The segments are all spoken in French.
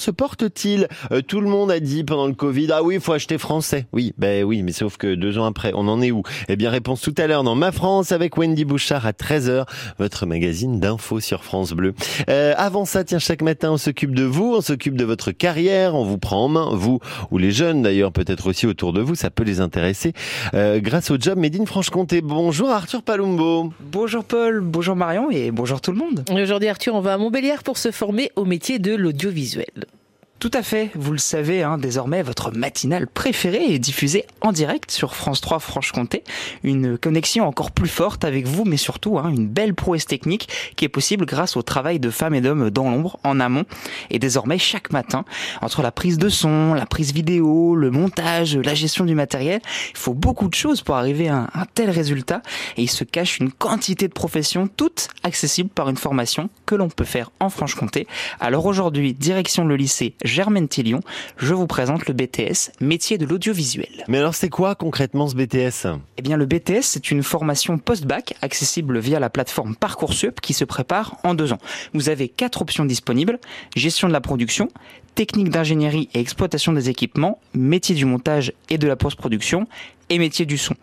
se porte-t-il? Euh, Tout le monde a dit pendant le Covid, ah oui, il faut acheter français. Oui, ben oui, mais sauf que deux ans après, on en est où? Eh bien, réponse tout à l'heure dans Ma France avec Wendy Bouchard à 13h, votre magazine d'infos sur France Bleu. Euh, avant ça, tiens, chaque matin, on s'occupe de vous, on s'occupe de votre carrière, on vous prend en main, vous ou les jeunes d'ailleurs, peut-être aussi autour de vous, ça peut les intéresser, euh, grâce au job Made in Franche-Comté. Bonjour Arthur Palumbo. Bonjour Paul, bonjour Marion et bonjour tout le monde. Aujourd'hui Arthur, on va à Montbéliard pour se former au métier de l'audiovisuel. Tout à fait, vous le savez, hein, désormais votre matinale préférée est diffusée en direct sur France 3 Franche-Comté. Une connexion encore plus forte avec vous, mais surtout hein, une belle prouesse technique qui est possible grâce au travail de femmes et d'hommes dans l'ombre, en amont. Et désormais, chaque matin, entre la prise de son, la prise vidéo, le montage, la gestion du matériel, il faut beaucoup de choses pour arriver à un, tel résultat. Et il se cache une quantité de professions, toutes accessibles par une formation que l'on peut faire en Franche-Comté. Alors aujourd'hui, direction le lycée Germaine Tillion, je vous présente le BTS, métier de l'audiovisuel. Mais alors c'est quoi concrètement ce BTS Eh bien le BTS c'est une formation post-bac accessible via la plateforme Parcoursup qui se prépare en deux ans. Vous avez quatre options disponibles, gestion de la production, technique d'ingénierie et exploitation des équipements, métier du montage et de la post-production et métier du son.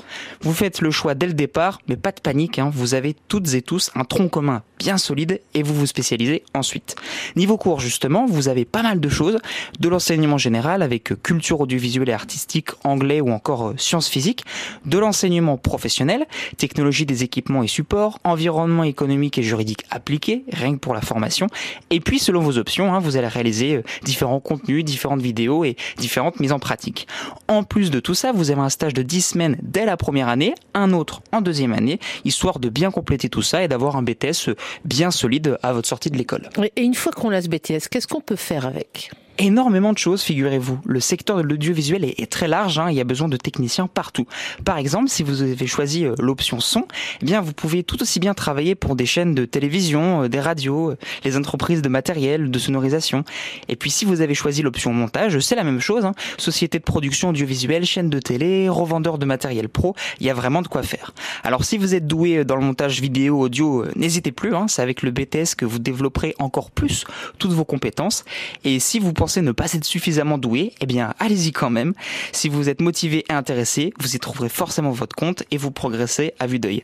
Vous faites le choix dès le départ, mais pas de panique, hein, vous avez toutes et tous un tronc commun bien solide et vous vous spécialisez ensuite. Niveau cours justement, vous avez pas mal de choses, de l'enseignement général avec culture audiovisuelle et artistique, anglais ou encore euh, sciences physiques, de l'enseignement professionnel, technologie des équipements et supports, environnement économique et juridique appliqué, rien que pour la formation, et puis selon vos options, hein, vous allez réaliser euh, différents contenus, différentes vidéos et différentes mises en pratique. En plus de tout ça, vous avez un stage de 10 semaines dès la première année, un autre en deuxième année, histoire de bien compléter tout ça et d'avoir un BTS bien solide à votre sortie de l'école. Et une fois qu'on a ce BTS, qu'est-ce qu'on peut faire avec? Énormément de choses, figurez-vous. Le secteur de l'audiovisuel est, très large, hein, il y a besoin de techniciens partout. Par exemple, si vous avez choisi euh, l'option son, eh bien vous pouvez tout aussi bien travailler pour des chaînes de télévision, euh, des radios, euh, les entreprises de matériel, de sonorisation. Et puis si vous avez choisi l'option montage, c'est la même chose. Hein. Société de production audiovisuelle, chaîne de télé, revendeur de matériel pro, il y a vraiment de quoi faire. Alors si vous êtes doué dans le montage vidéo, audio, n'hésitez plus, hein, c'est avec le BTS que vous développerez encore plus toutes vos compétences. Et si vous pensez ne pas être suffisamment doué, eh bien allez-y quand même. Si vous êtes motivé et intéressé, vous y trouverez forcément votre compte et vous progressez à vue d'œil.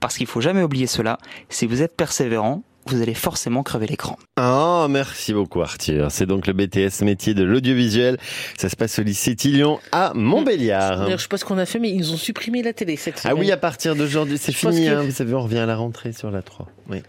Parce qu'il faut jamais oublier cela, si vous êtes persévérant, vous allez forcément crever l'écran. Oh, merci beaucoup Arthur. C'est donc le BTS métier de l'audiovisuel. Ça se passe au lycée Tillion à Montbéliard. Je sais pas ce qu'on a fait, mais ils ont supprimé la télé cette semaine. Ah oui, à partir d'aujourd'hui, c'est fini. Hein. vous savez, on revient à la rentrée sur la 3. Oui.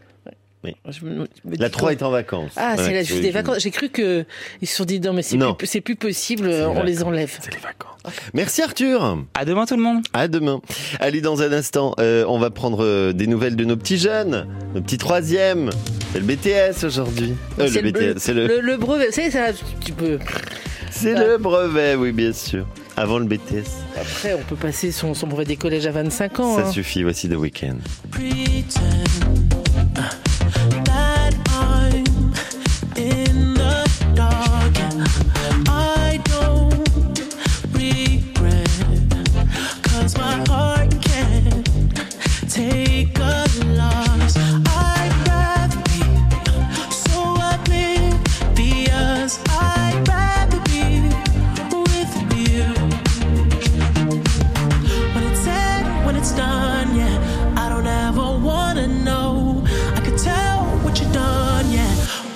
La 3 est en vacances. Ah, c'est la juste des vacances. J'ai cru que ils se sont dit non, mais c'est plus, plus, possible, on les enlève. C'est les vacances. Merci Arthur. À demain tout le monde. À demain. Allez, dans un instant, euh, on va prendre euh, des nouvelles de nos petits jeunes, nos petits troisièmes. C'est le BTS aujourd'hui. Euh, le, BTS, c'est le... le... brevet. C'est ça, tu peux. C'est le brevet, oui, bien sûr. Avant le BTS. Après, on peut passer son, son brevet des collèges à 25 ans. Ça hein. suffit, voici The Weeknd.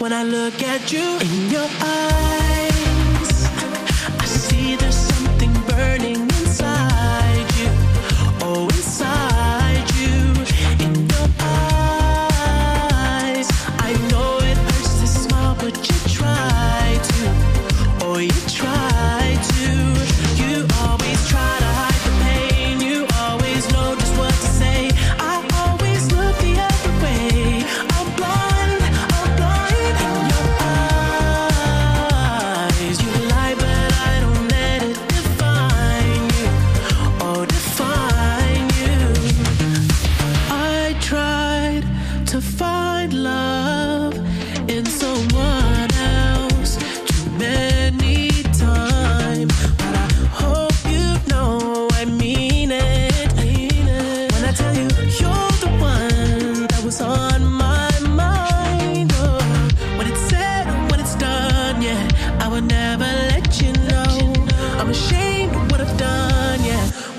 when I look at you in your eyes. I see the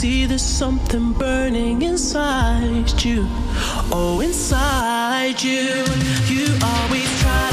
See there's something burning inside you. Oh, inside you. You always try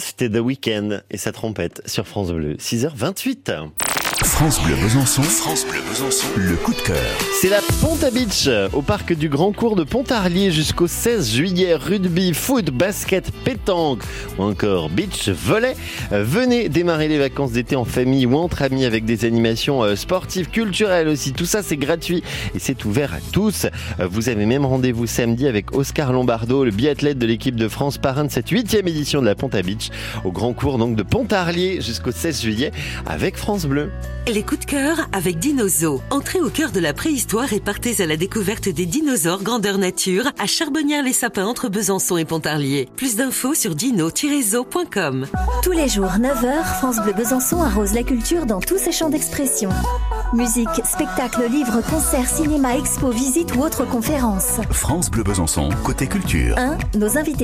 C'était The Weeknd et sa trompette sur France Bleu. 6h28. France Bleu Besançon. France Bleu Besançon. Le coup de cœur. C'est la Ponta Beach au parc du Grand Cours de Pontarlier jusqu'au 16 juillet. Rugby, foot, basket, pétanque ou encore beach volley. Euh, Venez démarrer les vacances d'été en famille ou entre amis avec des animations euh, sportives, culturelles aussi. Tout ça c'est gratuit et c'est ouvert à tous. Euh, Vous avez même rendez-vous samedi avec Oscar Lombardo, le biathlète de l'équipe de France, parrain de cette huitième édition de la Ponta Beach au Grand Cours donc de Pontarlier jusqu'au 16 juillet avec France Bleu. Les coups de cœur avec Dinozo. Entrez au cœur de la préhistoire et partez à la découverte des dinosaures grandeur nature à Charbonnières-les-Sapins entre Besançon et Pontarlier. Plus d'infos sur dino-zo.com. Tous les jours, 9h, France Bleu Besançon arrose la culture dans tous ses champs d'expression. Musique, spectacle, livres, concerts, cinéma, expo, visites ou autres conférences. France Bleu Besançon, côté culture. 1. Nos invités